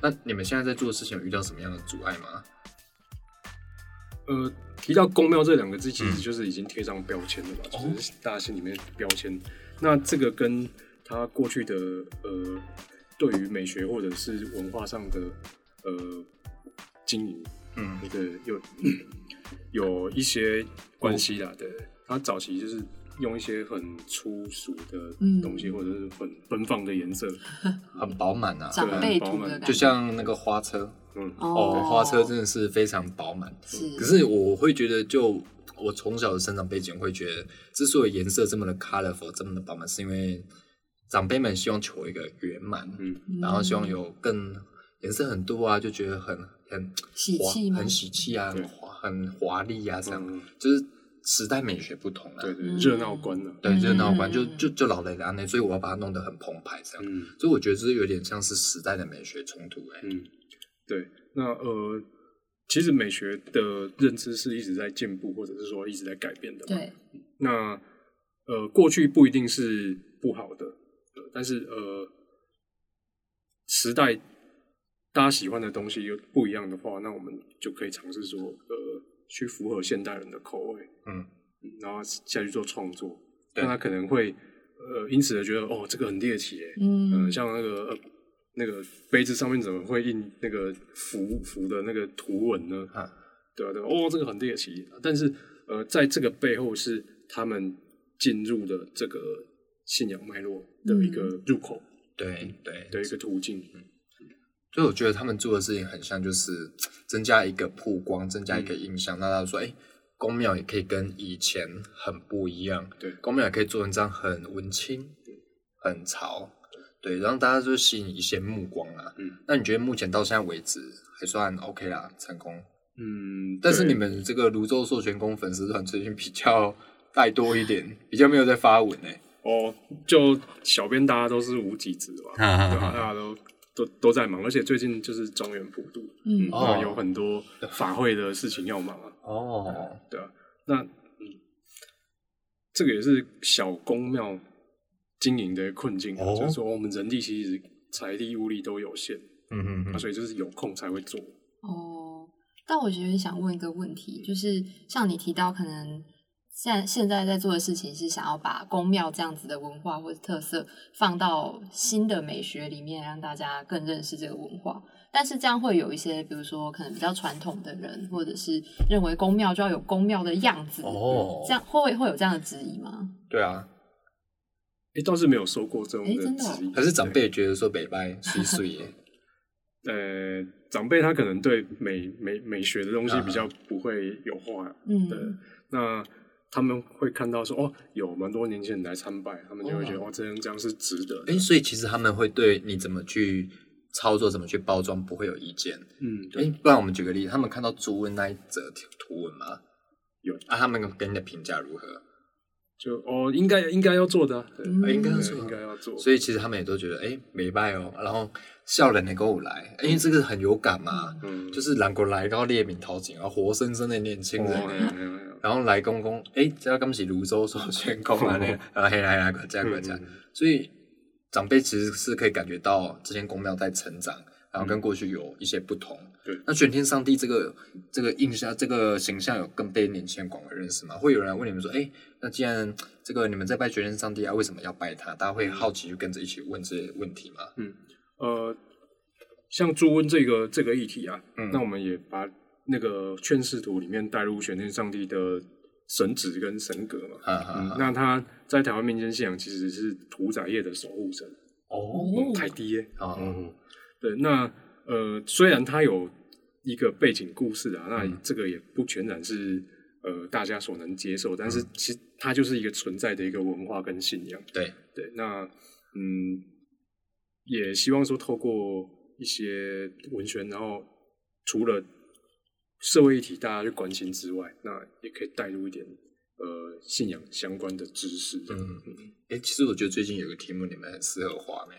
那你们现在在做的事情有遇到什么样的阻碍吗？呃，提到公庙这两个字，其嗯实就是已经贴上标签了吧，哦就是大家心里面的标签。那这个跟他过去的呃，对于美学或者是文化上的呃经营，嗯那个有 有一些关系啦。对，他早期就是用一些很粗俗的嗯东西，或者是很奔放的颜色，很饱满啊，长辈图的，就像那个花车嗯，哦，花车真的是非常饱满。是，可是我会觉得，就我从小的生长背景，会觉得之所以颜色这么的 colorful，这么的饱满，是因为长辈们希望求一个圆满，嗯然后希望有更颜色很多啊，就觉得很很华喜气吗很喜气啊，很华很华丽啊，这样、嗯就是时代美学不同啊。对对，嗯热闹观了，对，热闹观嗯就就就老雷的那，所以我要把它弄得很澎湃，这样。嗯。所以我觉得这有点像是时代的美学冲突、哎、嗯，对，那呃，其实美学的认知是一直在进步，或者是说一直在改变的。，对，那呃，过去不一定是不好的，呃但是呃，时代大家喜欢的东西又不一样的话，那我们就可以尝试说，呃，去符合现代人的口味，嗯，嗯然后下去做创作。那他可能会呃，因此的觉得哦，这个很猎奇耶，嗯嗯，像那个呃那个杯子上面怎么会印那个符符的那个图文呢？啊对啊，对啊，哦，这个很猎奇。但是呃，在这个背后是他们进入的这个信仰脉络的一个入口对对的一个途径。所以我觉得他们做的事情很像，就是增加一个曝光，增加一个印象，让大家说，哎、公庙也可以跟以前很不一样，对公庙也可以做成这样很文青、很潮，对，让大家就吸引一些目光啊。嗯，那你觉得目前到现在为止还算 OK 啦，成功？嗯，但是你们这个泸州授权宫粉丝团最近比较 带多一点，比较没有在发文呢、哦，就小编大家都是无极之 嘛，对哈吧？大家都都都在忙，而且最近就是中原普渡，嗯。哦。那有很多法会的事情要忙啊。哦，对啊，那嗯，这个也是小公庙经营的困境啊，哦。就是说我们人力其实财力物力都有限，嗯嗯啊，嗯，所以就是有空才会做。哦，但我觉得想问一个问题，就是像你提到，可能现在现在在做的事情是想要把宫庙这样子的文化或者特色放到新的美学里面，让大家更认识这个文化。但是这样会有一些，比如说可能比较传统的人，或者是认为宫庙就要有宫庙的样子，哦这样会会有这样的质疑吗？对啊，诶，倒是没有收过这种的质疑。可是长辈也觉得说北拜稀碎耶，对呃，长辈他可能对美美美学的东西啊比较不会有话，嗯，对，那他们会看到说哦，有蛮多年轻人来参拜，他们就会觉得哦哦，这样这样是值得的哎、。所以其实他们会对你怎么去操作、怎么去包装不会有意见。嗯，哎、对，不然我们举个例子，他们看到朱温那一则图文吗？有啊，他们给你的评价如何？就哦，应该应该要做的应该要做应该要做。所以其实他们也都觉得，哎、没拜哦，然后笑人的跟我来，因为这个很有感嘛，嗯，就是南国来到列名淘金，然后活生生的年轻人。然后来公公，哎，这要刚是泸州授权公啊，那个，然后黑来来个这样个这样，嗯所以长辈其实是可以感觉到这间公庙在成长，然后跟过去有一些不同。对那玄天上帝这个这个印象、这个形象有更被年轻人广为认识吗？会有人来问你们说，哎，那既然这个你们在拜玄天上帝啊，为什么要拜他？大家会好奇就跟着一起问这些问题吗？嗯呃，像朱温这个这个议题啊，嗯那我们也把那个劝世图里面带入玄天上帝的神旨跟神格嘛。嗯那他在台湾民间信仰其实是屠宰业的守护神，哦，嗯，太低耶。啊，嗯，对，那呃，虽然它有一个背景故事啊，那嗯这个也不全然是呃大家所能接受，嗯但是其实它就是一个存在的一个文化跟信仰。对，对，那嗯，也希望说透过一些文宣，然后除了社会议题大家去关心之外，那也可以带入一点呃信仰相关的知识。嗯哎，其实我觉得最近有个题目你们很适合画呢，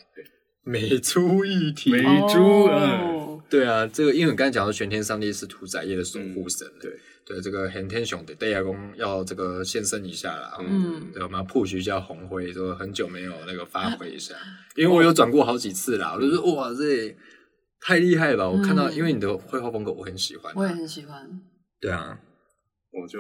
美猪议题，美猪哦，对啊，这个因为我刚才讲到玄天上帝是屠宰业的守护神，嗯。对对，这个玄天兄的戴亚公要这个现身一下啦，嗯。对，我们要 push 一下红辉，说很久没有那个发挥一下，因为我有转过好几次啦，我就说哇，这太厉害了吧！我看到，嗯。因为你的绘画风格我很喜欢啊，我也很喜欢。对啊，我就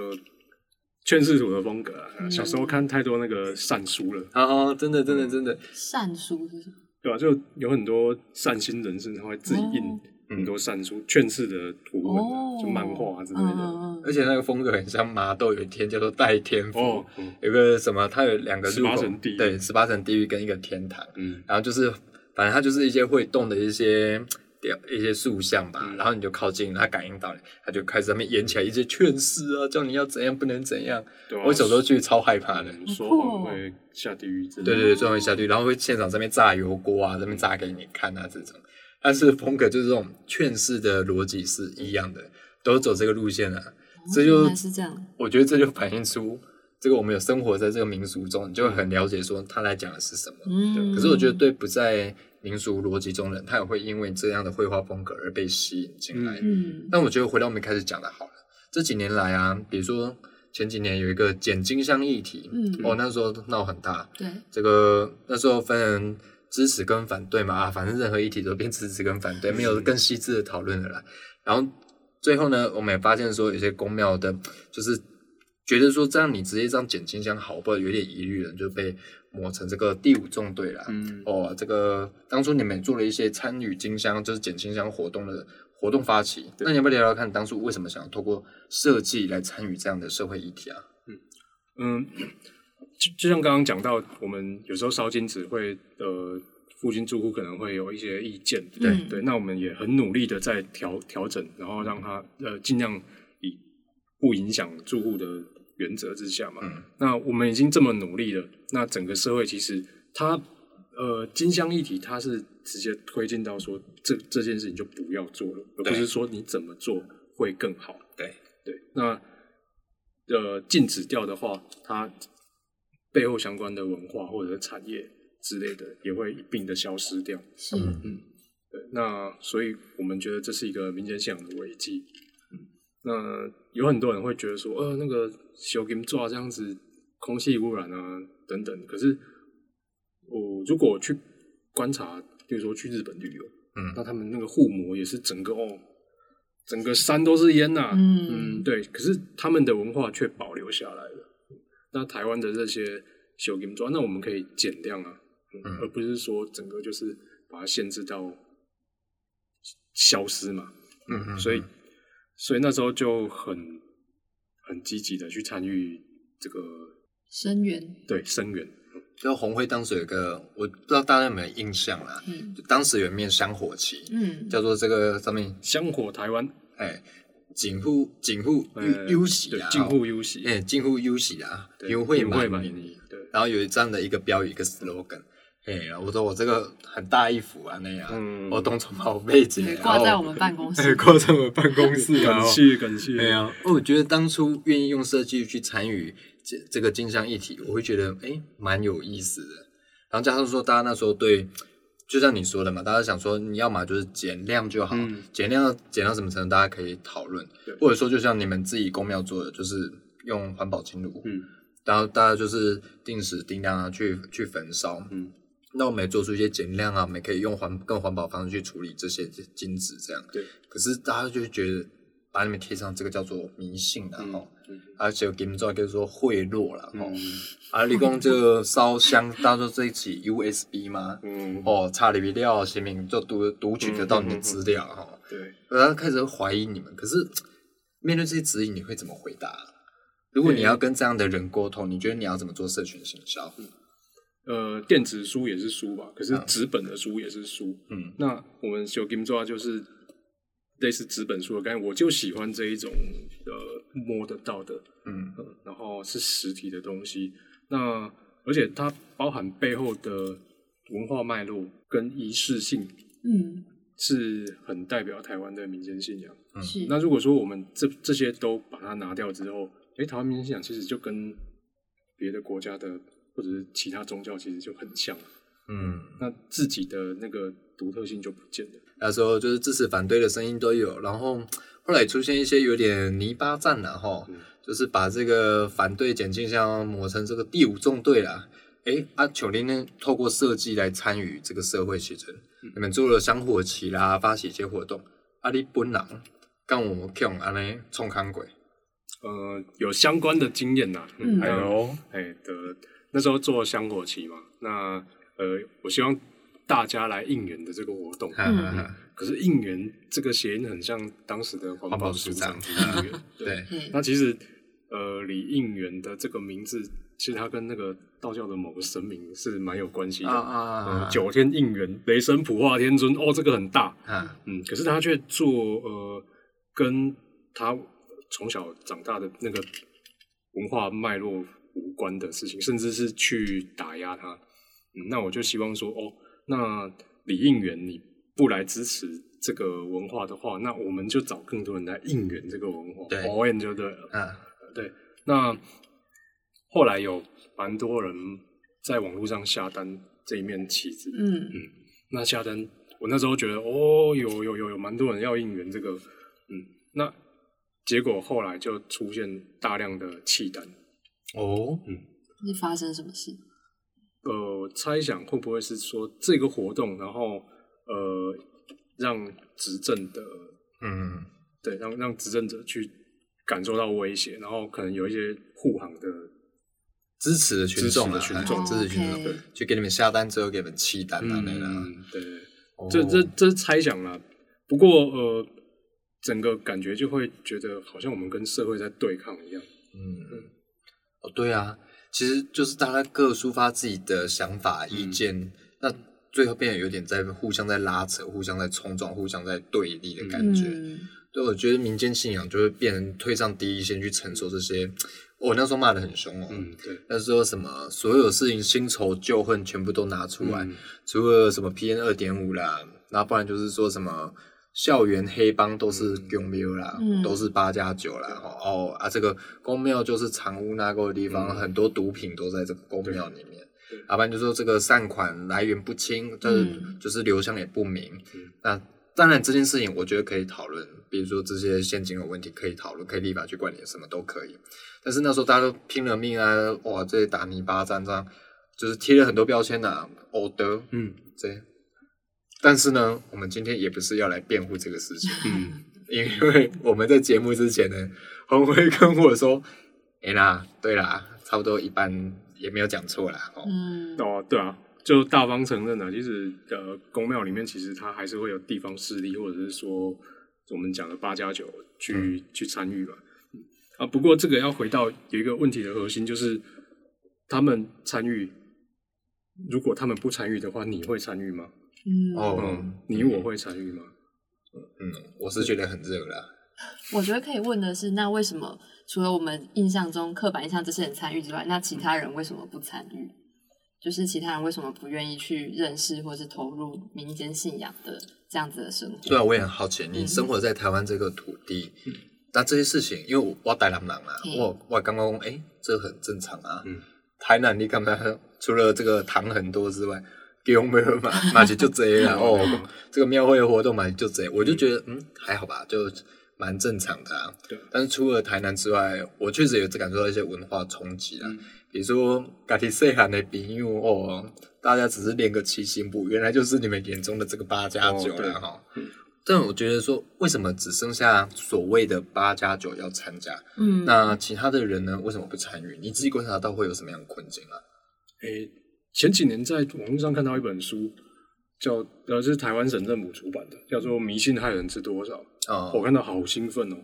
劝世图的风格啊，嗯。小时候看太多那个善书了，哦，真的真的真的，善书是什么？对吧、就有很多善心人士，他会自己印哦很多善书、劝世的图文啊，哦，就漫画之类嗯的。嗯嗯而且那个风格很像麻豆有一天叫做代天府，哦，嗯。有个什么，它有两个入口18层地狱。对，十八层地狱跟一个天堂，嗯，然后就是反正它就是一些会动的一些。雕一些塑像吧，嗯然后你就靠近，它感应到你，它就开始在那边演起来一些劝世啊，叫你要怎样不能怎样。我小时候去超害怕的，嗯说会下地狱之类。对对对，最后会下去，然后会现场这边炸油锅啊，这边炸给你看啊，这种。但是风格就是这种劝世的逻辑是一样的，都走这个路线啊。这就是这样。我觉得这就反映出这个我们有生活在这个民俗中，你就很了解说他来讲的是什么。嗯，可是我觉得对不在民俗逻辑中的人，他也会因为这样的绘画风格而被吸引进来。嗯，那我觉得回到我们一开始讲的好了，这几年来啊，比如说前几年有一个剪金香议题，嗯哦，那时候闹很大，对，这个那时候分人支持跟反对嘛，啊，反正任何议题都变支持跟反对，没有更细致的讨论了啦。然后最后呢，我们也发现说，有些公庙的，就是觉得说这样你直接这样剪金香好，不好？有点疑虑了，就被抹成这个第五纵队啦。嗯，哦，这个当初你们也做了一些参与金香，就是捡金香活动的活动发起，那你要不要聊聊看，当初为什么想要透过设计来参与这样的社会议题啊？嗯，就就像刚刚讲到，我们有时候烧金纸会呃，附近住户可能会有一些意见，对对，那我们也很努力的在调调整，然后让它呃尽量以不影响住户的原则之下嘛。嗯那我们已经这么努力了，那整个社会其实它呃金香议题，它是直接推进到说这这件事情就不要做了，而不是说你怎么做会更好。对，对，那呃禁止掉的话，它背后相关的文化或者是产业之类的也会一并的消失掉。是，嗯对，那所以我们觉得这是一个民间信仰的危机。嗯，那有很多人会觉得说，呃，那个小金抓这样子，空气污染啊等等。可是我如果去观察，比如说去日本旅游，嗯那他们那个护膜也是整个哦，整个山都是烟呐、嗯对。可是他们的文化却保留下来了。那台湾的这些小金抓，那我们可以减量啊，嗯嗯而不是说整个就是把它限制到消失嘛。嗯嗯，所以，所以那时候就很很积极的去参与这个声援，对声援。就红会当时有一个，我不知道大家有没有印象啦，嗯。就当时有一面香火旗，嗯，叫做这个上面香火台湾，哎，警护警护呃优优喜啊，对近乎优喜，哎，近乎优喜啊，对优惠满优惠满意意，对，然后有这样的一个标语，一个 slogan，哎，我说我这个很大一幅啊那样，嗯。我东从宝贝姐对，挂在我们办公室。哎，挂在我们办公室啊，感谢感谢，对啊，哦我觉得当初愿意用设计去参与这这个金香议题，我会觉得哎蛮有意思的。然后加上说，大家那时候对，就像你说的嘛，大家想说你要么就是减量就好，嗯。减量减到什么程度，大家可以讨论对，或者说就像你们自己公庙做的，就是用环保金炉，嗯。然后大家就是定时定量啊去去焚烧，嗯，那我们也做出一些减量啊，我们也可以用环更环保方式去处理这些金子，这样。对。可是大家就觉得把你们贴上这个叫做迷信啊，嗯、嗯而且给你们做叫做贿赂啦，吼、嗯啊，你讲这个烧香当做这一起 USB 吗？嗯，哦，查里料行明就读读取得到你的资料哈，对，然后开始怀疑你们。可是面对这些指引，你会怎么回答？如果你要跟这样的人沟通，你觉得你要怎么做社群行销？呃，电子书也是书吧，可是嗯纸本的书也是书。嗯那我们小 game 抓就是类似纸本书的概念，我就喜欢这一种呃摸得到的，嗯嗯，然后是实体的东西。那而且它包含背后的文化脉络跟仪式性，嗯，是很代表台湾的民间信仰。嗯是，那如果说我们这这些都把它拿掉之后，诶，台湾民间信仰其实就跟别的国家的或者是其他宗教其实就很像，嗯，那自己的那个独特性就不见了。那时候就是支持反对的声音都有，然后后来出现一些有点泥巴战了哈，嗯。就是把这个反对减轻项抹成这个第五纵队了。哎阿，九零呢透过设计来参与这个社会写真，你们做了香火旗啦，发起一些活动，啊，你本人跟我用安尼冲康鬼，呃，有相关的经验呐，嗯。还有哦，哎的那时候做香火旗嘛，那呃，我希望大家来应援的这个活动，哈哈哈，可是应援这个谐音很像当时的环环保保署署长长应援，对。那其实呃，李应援的这个名字，其实它跟那个道教的某个神明是蛮有关系的。啊啊啊呃，九天应援，雷神普化天尊，哦，这个很大，啊，嗯，可是他却做呃，跟他从小长大的那个文化脉络无关的事情，甚至是去打压他。嗯，那我就希望说，哦，那李应援你不来支持这个文化的话，那我们就找更多人来应援这个文化，对応援就对了。啊，对，那后来有蛮多人在网络上下单这一面旗子，嗯那下单，我那时候觉得哦，有有有有蛮多人要应援这个，嗯，那结果后来就出现大量的弃单，哦，嗯是发生什么事？呃，猜想会不会是说这个活动，然后呃，让执政的嗯，对让让执政者去感受到威胁，然后可能有一些护航的支持的群众啊，支持的群众哎支持群众就给你们下单之后给你们弃单啊，那个，嗯，对对，哦这这这是猜想啦。不过呃，整个感觉就会觉得好像我们跟社会在对抗一样。嗯嗯，哦，对啊，其实就是大家各抒发自己的想法、意见，那最后变得有点在互相在拉扯、互相在冲撞、互相在对立的感觉。嗯对，我觉得民间信仰就会变成推上第一线去承受这些。我那时候骂的很凶哦，嗯，对，那时候什么所有事情新仇旧恨全部都拿出来，嗯除了什么 P N 二点五啦，然后不然就是说什么校园黑帮都是公庙啦，嗯都是八加九啦，哦啊，这个公庙就是藏污纳垢的地方，嗯很多毒品都在这个公庙里面对。要不然就说这个善款来源不清，就是、嗯就是流向也不明。嗯那当然这件事情我觉得可以讨论，比如说这些现金的问题可以讨论，可以立法去管理，什么都可以。但是那时候大家都拼了命啊，哇，这些打泥巴战这样，就是贴了很多标签呐、偶得，嗯这些。但是呢，我们今天也不是要来辩护这个事情，嗯 因为我们在节目之前呢，红辉跟我说：“哎、啦，对啦，差不多一般也没有讲错啦。”哦，嗯哦，对啊，就大方承认了。其实呃，宫庙里面其实它还是会有地方势力，或者是说我们讲的八加九去、去参与嘛。嗯啊，不过这个要回到有一个问题的核心，就是他们参与，如果他们不参与的话，你会参与吗？嗯哦嗯，你我会参与吗？嗯，我是觉得很热啦。我觉得可以问的是，那为什么除了我们印象中刻板印象这些人参与之外，那其他人为什么不参与？就是其他人为什么不愿意去认识或是投入民间信仰的这样子的生活？对啊，我也很好奇，你生活在台湾这个土地，那这些事情，因为我我台南人啊，嗯我我刚刚哎，这很正常啊。嗯台南你干嘛？除了这个糖很多之外，给我们嘛嘛就就这样 哦。这个庙会的活动嘛就这样，我就觉得嗯还好吧，就蛮正常的啊。对但是除了台南之外，我确实有感受到一些文化冲击啦。嗯比如说，家己细汉的朋友哦，大家只是练个七星步，原来就是你们眼中的这个八加九了哈。嗯但我觉得说，为什么只剩下所谓的八加九要参加？嗯，那其他的人呢？为什么不参与？你自己观察到会有什么样的困境啊？诶、前几年在网络上看到一本书，叫呃，是台湾省政府出版的，叫做《迷信害人知多少》。哦，我看到好兴奋哦，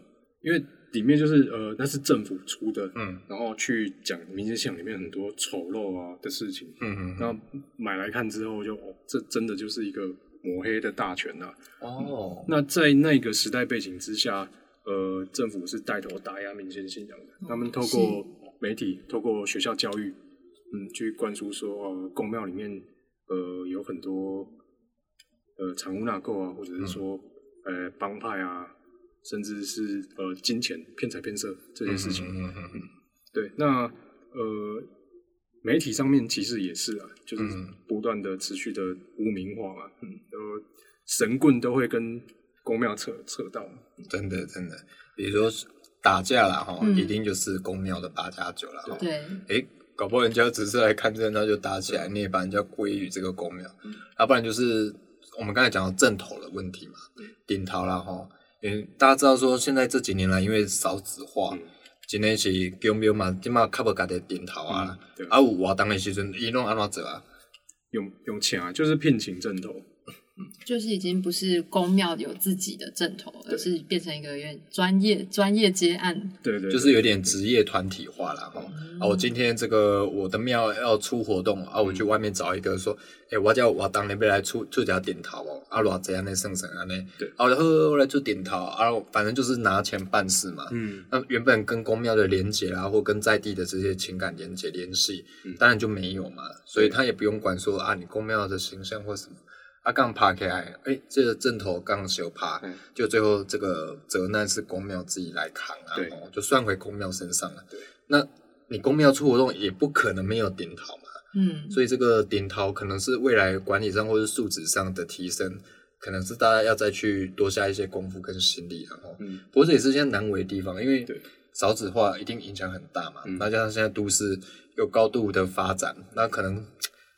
因为里面就是呃，那是政府出的，嗯然后去讲民间信仰里面很多丑陋啊的事情。嗯嗯，那买来看之后就，哦，这真的就是一个抹黑的大全呐、哦，那在那个时代背景之下，呃，政府是带头打压民间信仰的，他们透过媒体、透过学校教育，嗯，去灌输说，哦，公庙里面，呃，有很多，呃，藏污纳垢啊，或者是说，呃，帮派啊，甚至是呃，金钱骗财骗色这些事情。嗯嗯嗯嗯对，那呃，媒体上面其实也是啊，就是嗯。不断的持续的污名化嘛，嗯，呃，神棍都会跟公庙扯扯到，真的真的，比如说打架了哈，嗯。一定就是公庙的八加九了。哈。对，诶，搞不好人家只是来看热闹就打起来，你也把人家归于这个公庙，要不然就是我们刚才讲到正头的问题嘛，顶头啦哈，因为大家知道说现在这几年来因为少子化，今天是公庙嘛，今嘛较无家己顶头啊，对。啊有活动的时阵，伊拢安怎做啊？用用请啊，就是聘请正头，就是已经不是公庙有自己的正头，而是变成一个有点专业专业接案。对对，就是有点职业团体化了哈。啊，我今天这个我的庙要出活动啊，我去外面找一个说，诶、我叫我当那边来出出家点头哦，啊，罗这样的圣神啊呢，对。啊，然后后来就点头，啊，反正就是拿钱办事嘛。嗯，那原本跟公庙的连接啊，或跟在地的这些情感连接联系，嗯。当然就没有嘛，所以他也不用管说啊，你公庙的形象或什么。啊，刚爬起来，哎、这个正头刚修爬，嗯就最后这个责难是公庙自己来扛啊，对哦就算回公庙身上了。对，那你公庙出活动也不可能没有点桃嘛，嗯，所以这个点桃可能是未来管理上或是素质上的提升，可能是大家要再去多下一些功夫跟心力，然后，嗯，不过这也是现在难为的地方，因为对少子化一定影响很大嘛，嗯那加上现在都市有高度的发展，那可能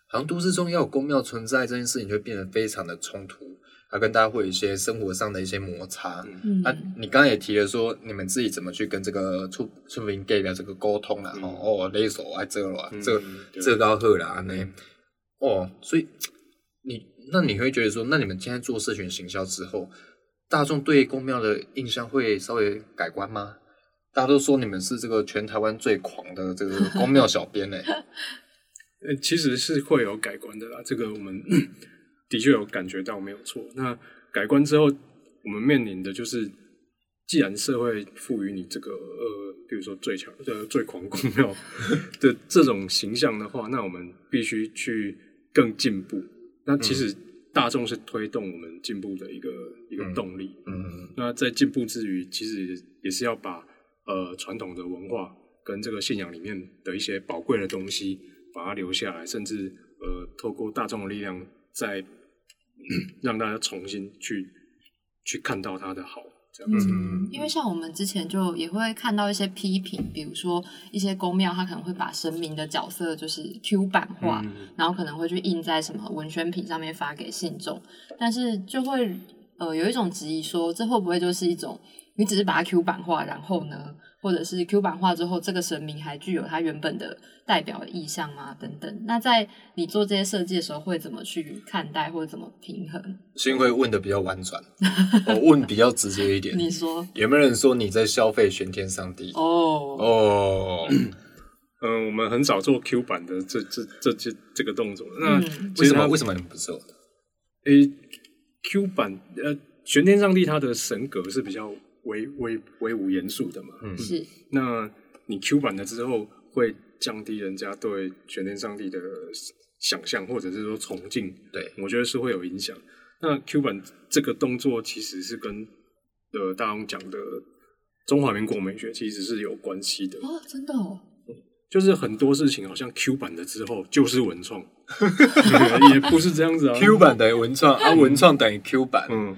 好像都市中要有公庙存在这件事情，就会变得非常的冲突，它跟大家会有一些生活上的一些摩擦。嗯啊，你刚刚也提了说，你们自己怎么去跟这个出出民 gay 的这个沟通啊？嗯哦，哦，勒手啊，这个啦，这这高贺啦，那哦，所以你那你会觉得说，那你们现在做社群行销之后，大众对公庙的印象会稍微改观吗？大家都说你们是这个全台湾最狂的这个公庙小编呢、呃，其实是会有改观的啦，这个我们 的确有感觉到没有错。那改观之后，我们面临的就是，既然社会赋予你这个呃，比如说最强呃最狂公庙的这种形象的话，那我们必须去更进步。那其实大众是推动我们进步的一个一个动力。嗯那在进步之余，其实也是要把呃传统的文化跟这个信仰里面的一些宝贵的东西，把它留下来，甚至呃透过大众的力量，再、让大家重新去去看到它的好，这样子。嗯因为像我们之前就也会看到一些批评，比如说一些公庙，它可能会把神明的角色就是 Q 版化，嗯然后可能会去印在什么文宣品上面发给信众，但是就会呃有一种质疑说，这会不会就是一种你只是把它 Q 版化，然后呢，或者是 Q 版化之后，这个神明还具有它原本的代表的意象吗？等等。那在你做这些设计的时候，会怎么去看待，或者怎么平衡？幸会问的比较婉转，我问比较直接一点。你说有没有人说你在消费玄天上帝？哦，哦，嗯、我们很少做 Q 版的这这这这这个动作。那为什么？为什么你们不做？诶、Q 版呃玄天上帝他的神格是比较威威威武严肃的嘛，嗯。是。那你 Q 版了之后，会降低人家对全天上帝的想象，或者是说崇敬，对，我觉得是会有影响。那 Q 版这个动作其实是跟呃大龙讲的中华民国美学其实是有关系的，哦，真的哦。就是很多事情好像 Q 版的之后就是文创，也不是这样子啊。Q 版等于文创，啊，文创等于 Q 版。嗯，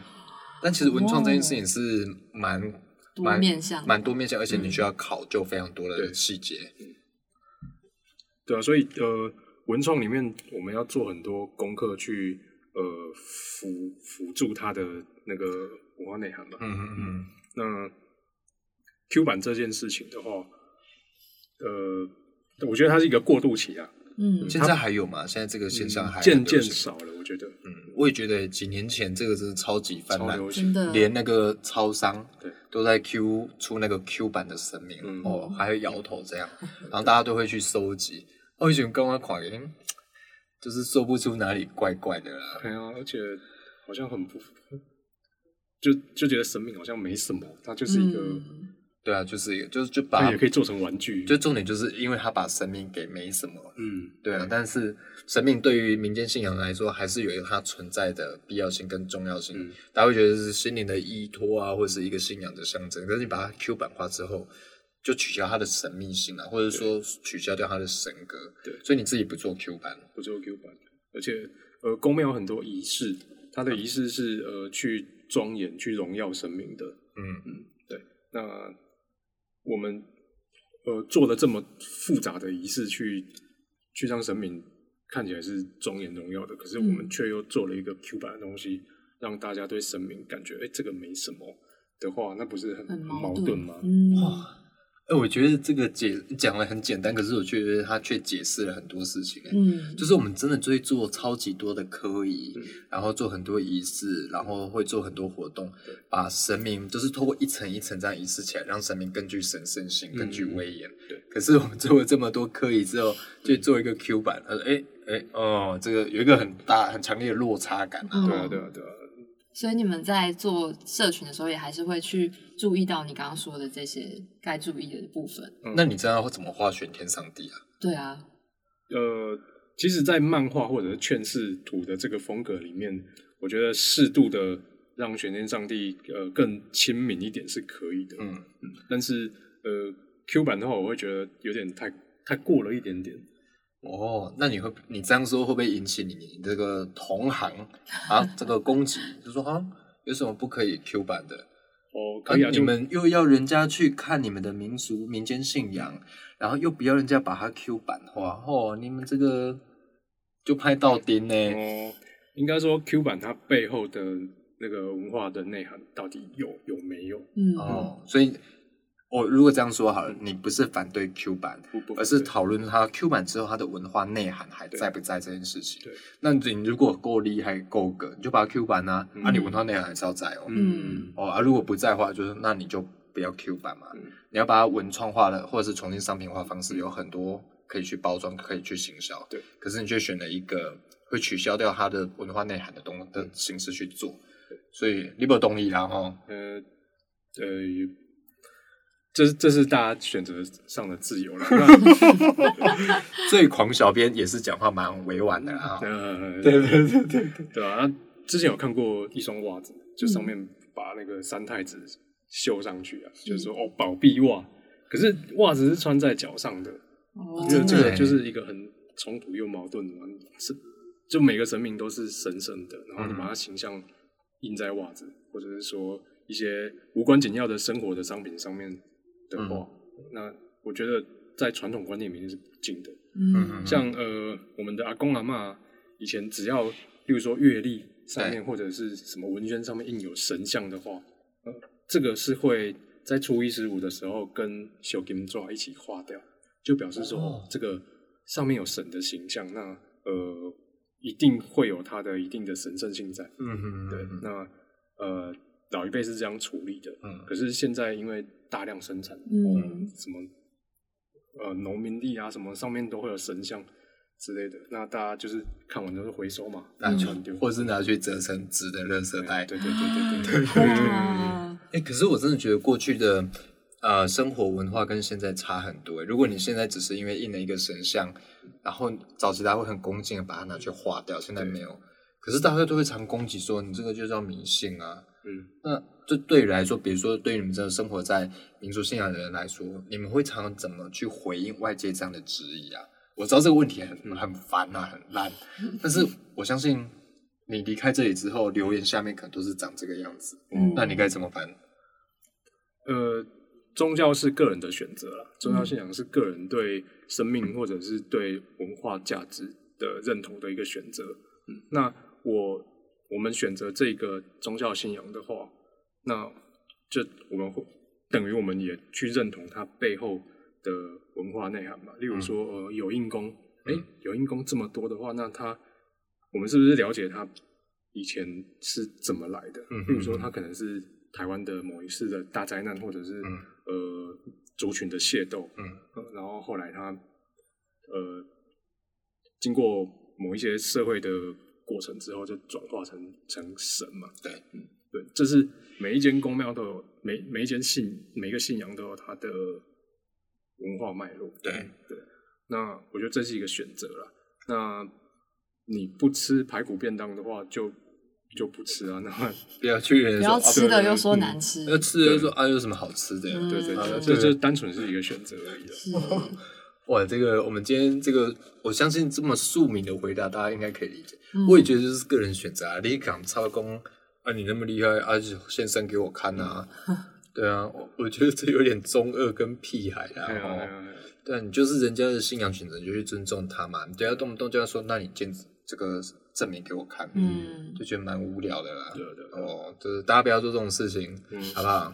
但其实文创这件事情是蛮多蛮面向的蛮多面向，而且你需要考究非常多的细节。对啊，所以呃，文创里面我们要做很多功课去呃辅辅助它的那个文化内涵嘛。嗯嗯嗯，那 Q 版这件事情的话，呃，我觉得它是一个过渡期啊，嗯，现在还有吗？现在这个现象还渐渐少了，我觉得嗯，我也觉得几年前这个真是超级泛滥，超流行。真的连那个超商对都在 Q 出那个 Q 版的神明、嗯哦，还会摇头这样，然后大家都会去收集。哦，以前刚刚款人就是说不出哪里怪怪的啦。对啊，而且好像很不，就就觉得神明好像没什么，它就是一个，嗯对啊，就是一个，就是就把它也可以做成玩具。就重点就是因为他把神明给没什么，嗯，对啊，但是神明对于民间信仰来说，还是有一个它存在的必要性跟重要性。嗯大家会觉得是心灵的依托啊，或者是一个信仰的象征。可是你把它 Q 版化之后，就取消它的神秘性啊，或者说取消掉它的神格。对所以你自己不做 Q 版，不做 Q 版，而且呃，宫庙有很多仪式，它的仪式是呃去庄严、去荣耀神明的。嗯嗯，对那我们呃做的这么复杂的仪式去去让神明看起来是庄严荣耀的，可是我们嗯却又做了一个 Q 版的东西，让大家对神明感觉哎、这个没什么的话，那不是很很矛盾吗？嗯，哎，我觉得这个解讲的很简单，可是我觉得他却解释了很多事情。哎，嗯，就是我们真的就会做超级多的科仪，嗯然后做很多仪式，然后会做很多活动，把神明就是透过一层一层这样仪式起来，让神明更具神圣性，更具威严。对。可是我们做了这么多科仪之后，就做一个 Q 版，呃，哎哎哦，这个有一个很大很强烈的落差感。嗯对啊，对啊，对啊。所以你们在做社群的时候，也还是会去注意到你刚刚说的这些该注意的部分。嗯那你知道怎么画玄天上帝啊？对啊，呃，其实，在漫画或者是劝世图的这个风格里面，我觉得适度的让玄天上帝呃更亲民一点是可以的。嗯，但是呃，Q 版的话，我会觉得有点太太过了一点点。哦，那你会你这样说会不会引起你你这个同行啊这个攻击？就说啊，有什么不可以 Q 版的？哦，可以啊，你们又要人家去看你们的民俗民间信仰，然后又不要人家把它 Q 版化，哦，你们这个就拍到钉呢。哦，应该说 Q 版它背后的那个文化的内涵到底有有没有？嗯，哦，所以我如果这样说好了，你不是反对 Q 版，不不，而是讨论它 Q 版之后它的文化内涵还在不在这件事情。对，那你如果够厉害够格，你就把它 Q 版啊，嗯。啊，你文化内涵还是要在哦。嗯。哦啊，如果不在的话，就是那你就不要 Q 版嘛，嗯。你要把它文创化的或者是重新商品化方式有很多可以去包装，可以去行销。对，可是你却选了一个会取消掉它的文化内涵的东的形式去做，所以你有动力啦哈。呃呃，这是这是大家选择上的自由了。那所以狂小编也是讲话蛮委婉的啦。呃，对对对对对，对啊，那之前有看过一双袜子，就上面把那个三太子绣上去啊，就是说哦宝碧袜，可是袜子是穿在脚上的，哦。这这个就是一个很冲突又矛盾的嘛，是就每个神明都是神圣的，然后你把它形象印在袜子，或者是说一些无关紧要的生活的商品上面的话，那我觉得在传统观念里面是不敬的。嗯。像呃，我们的阿公阿嬷以前只要，例如说月历上面或者是什么文宣上面印有神像的话，呃，这个是会在初一十五的时候跟小金爪一起化掉，就表示说、哦。这个上面有神的形象，那呃一定会有它的一定的神圣性在。嗯嗯。对，那呃老一辈是这样处理的，嗯。可是现在因为大量生产，嗯哦什么呃农民地啊什么上面都会有神像之类的，那大家就是看完就是回收嘛，拿去传丢，或是拿去折成纸的垃圾袋。对对对对对对，哇，哎、可是我真的觉得过去的呃生活文化跟现在差很多欸。如果你现在只是因为印了一个神像，然后早期大家会很恭敬的把它拿去化掉，现在没有。可是大家都会常攻击说你这个就叫迷信啊。嗯，那这对于来说，比如说对于你们这种生活在民族信仰的人来说，你们会常常怎么去回应外界这样的质疑啊？我知道这个问题很很烦啊，很烂，但是我相信你离开这里之后，留言下面可能都是长这个样子。嗯那你该怎么办？呃，宗教是个人的选择啦，宗教信仰是个人对生命或者是对文化价值的认同的一个选择。嗯，那我我们选择这个宗教信仰的话，那就我们会等于我们也去认同它背后的文化内涵嘛。例如说，呃，有印功，哎、有印功这么多的话，那它我们是不是了解它以前是怎么来的？嗯例如说，它可能是台湾的某一次的大灾难，或者是、嗯呃族群的械斗，嗯呃然后后来它呃经过某一些社会的过程之后，就转化成成神嘛。对，嗯，对，这是每一间宫庙都有，每每一间信每个信仰都有它的文化脉络。对对，那我觉得这是一个选择了。那你不吃排骨便当的话，就就不吃啊。那不要去人不要吃的又说嗯难吃，要吃的又说啊有什么好吃的？嗯对对对，这就单纯是一个选择而已了。是哇，这个我们今天这个，我相信这么庶民的回答，大家应该可以理解。嗯我也觉得这是个人选择啊，你敢超工啊，你那么厉害啊，就献身给我看啊。对啊，我我觉得这有点中二跟屁孩啦。哎呀哎哦，呀哎呀对啊，你就是人家的信仰选择，你就去尊重他嘛。你不要动不动就要说，那你见这个证明给我看，嗯，就觉得蛮无聊的啦。对啊对啊哦，就是大家不要做这种事情，嗯好不好？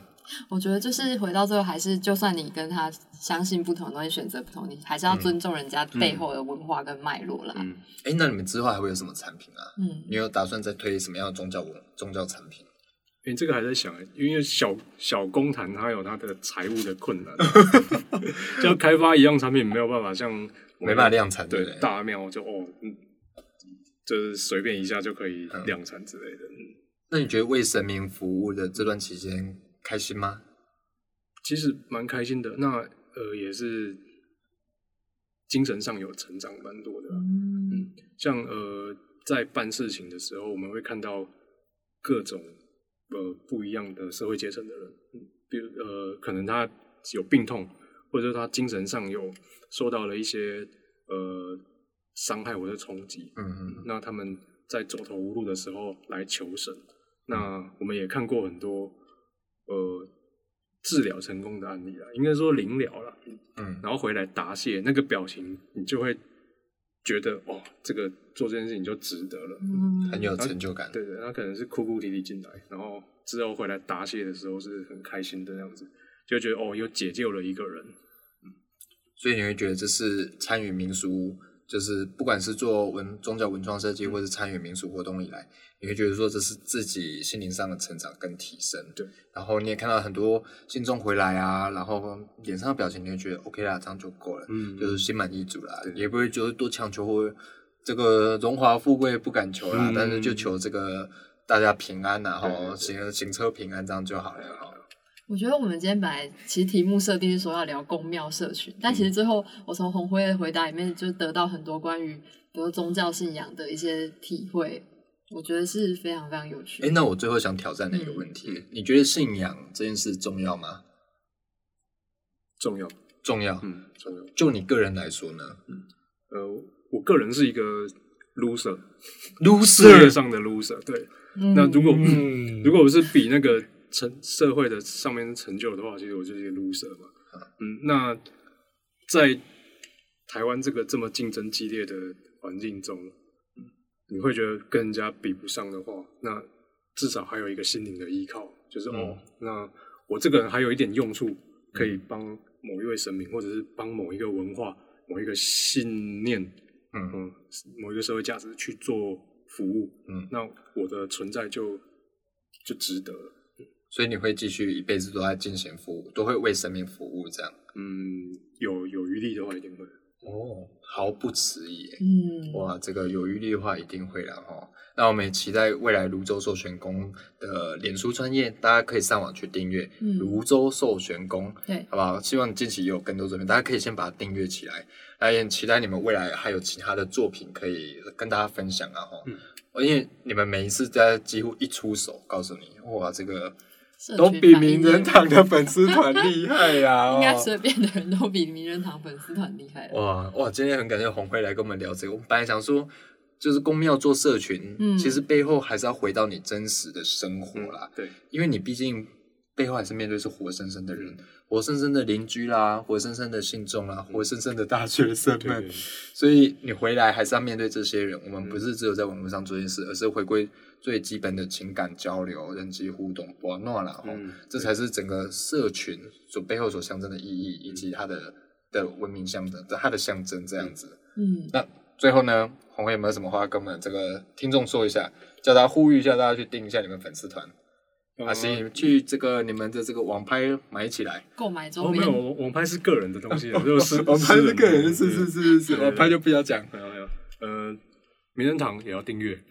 我觉得就是回到最后，还是就算你跟他相信不同的东西，选择不同，你还是要尊重人家背后的文化跟脉络啦。嗯，哎，那你们之后还会有什么产品啊？嗯你有打算再推什么样的宗教文宗教产品？因为这个还在想，因为小小公坛它有它的财务的困难，就要开发一样产品没有办法像没办法量产，对不对？对大庙就哦，嗯，就是随便一下就可以量产之类的。嗯，那你觉得为神明服务的这段期间开心吗？其实蛮开心的。那呃，也是精神上有成长蛮多的。嗯像呃，在办事情的时候，我们会看到各种呃不一样的社会阶层的人，嗯比如呃，可能他有病痛，或者说他精神上有受到了一些呃伤害或者冲击，嗯嗯那他们在走投无路的时候来求神。那我们也看过很多呃治疗成功的案例啦，应该说临疗啦，嗯，然后回来答谢，那个表情你就会觉得哦，这个做这件事情就值得了。嗯很有成就感。对对，他可能是哭哭啼啼进来，然后之后回来答谢的时候是很开心的这样子，就觉得哦，又解救了一个人。所以你会觉得这是参与民俗，就是不管是做文宗教文创设嗯计，或是参与民俗活动以来，你会觉得说这是自己心灵上的成长跟提升。对，然后你也看到很多信众回来啊，然后脸上的表情，你会觉得 OK 啦，这样就够了，嗯就是心满意足啦，也不会觉得多强求或这个荣华富贵不敢求啦，嗯但是就求这个大家平安然后行行车平安这样就好了哈。我觉得我们今天本来其实题目设定是说要聊公庙社群，但其实最后我从红辉的回答里面就得到很多关于比如宗教信仰的一些体会，我觉得是非常非常有趣。哎，那我最后想挑战的一个问题，你觉得信仰这件事重要吗？重要，重要。嗯，重要。就你个人来说呢嗯呃，我个人是一个 loser，？loser 上的 loser。对，嗯那如果、嗯如果我是比那个成社会的上面成就的话，其实我就是一个 loser 嘛。嗯，那在台湾这个这么竞争激烈的环境中，嗯你会觉得跟人家比不上的话，那至少还有一个心灵的依靠，就是、嗯。哦，那我这个人还有一点用处，可以帮某一位神明，或者是帮某一个文化、某一个信念，嗯。嗯，某一个社会价值去做服务，嗯，那我的存在就就值得了。所以你会继续一辈子都在进行服务，都会为生命服务这样。嗯，有有余力的话，一定会。哦，毫不迟疑。嗯，哇，这个有余力的话一定会啦哈。那我们也期待未来泸州寿玄宫的脸书专业，大家可以上网去订阅嗯泸州寿玄宫，对，好不好？希望近期有更多作品，大家可以先把它订阅起来。那也期待你们未来还有其他的作品可以跟大家分享啊哈。嗯因为你们每一次在几乎一出手，告诉你哇，这个社都比名人堂的粉丝 团厉害 呀、哦！应该随便的人都比名人堂粉丝团厉害了。哇哇！今天很感谢红辉来跟我们聊这个。我们本来想说，就是公庙做社群，嗯其实背后还是要回到你真实的生活啦，对，因为你毕竟背后还是面对是活生生的人，活生生的邻居啦，活生生的信众啦，活生生的大学生们，所以你回来还是要面对这些人。我嗯们不是只有在网络上做这件事，而是回归最基本的情感交流、人际互动，不诺啦，吼嗯这才是整个社群所背后所象征的意义，以及它的的文明象征，它的象征这样子。嗯，那最后呢，红辉有没有什么话跟我们这个听众说一下，叫大家呼吁一下，大家去订一下你们粉丝团，呃啊，行，去这个你们的这个网拍买起来。购买周哦，没有，，网网拍是个人的东西，就是 网拍是个人，是是是，是是网拍就不要讲。没有没有，呃，名人堂也要订阅，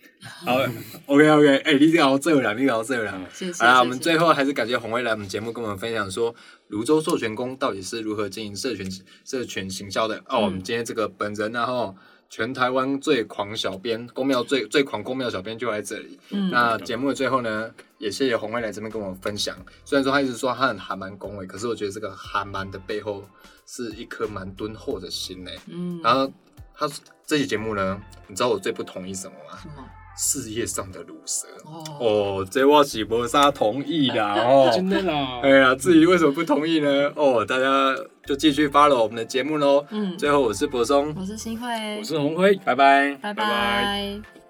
好，OK OK，哎、你聊这了，你聊这了。谢谢。好啦，我们最后还是感谢红威来我们节目跟我们分享说，泸州授权工到底是如何经营社群社群行销的。哦，我们今天这个本人然后全台湾最狂小编，公庙最最狂公庙小编就在这里。嗯那节目的最后呢，也谢谢红威来这边跟我们分享。虽然说他一直说他很韩蛮恭维，可是我觉得这个韩蛮的背后是一颗蛮敦厚的心呢。嗯，然后他这期节目呢，你知道我最不同意什么吗？什么？事业上的乳蛇。哦，哦，这我是无啥同意啦哦。真的啦，哎呀，至于为什么不同意呢？哦，大家就继续 follow 我们的节目喽。嗯，最后，我是柏松，我是新慧，我是红辉，拜拜。拜拜拜拜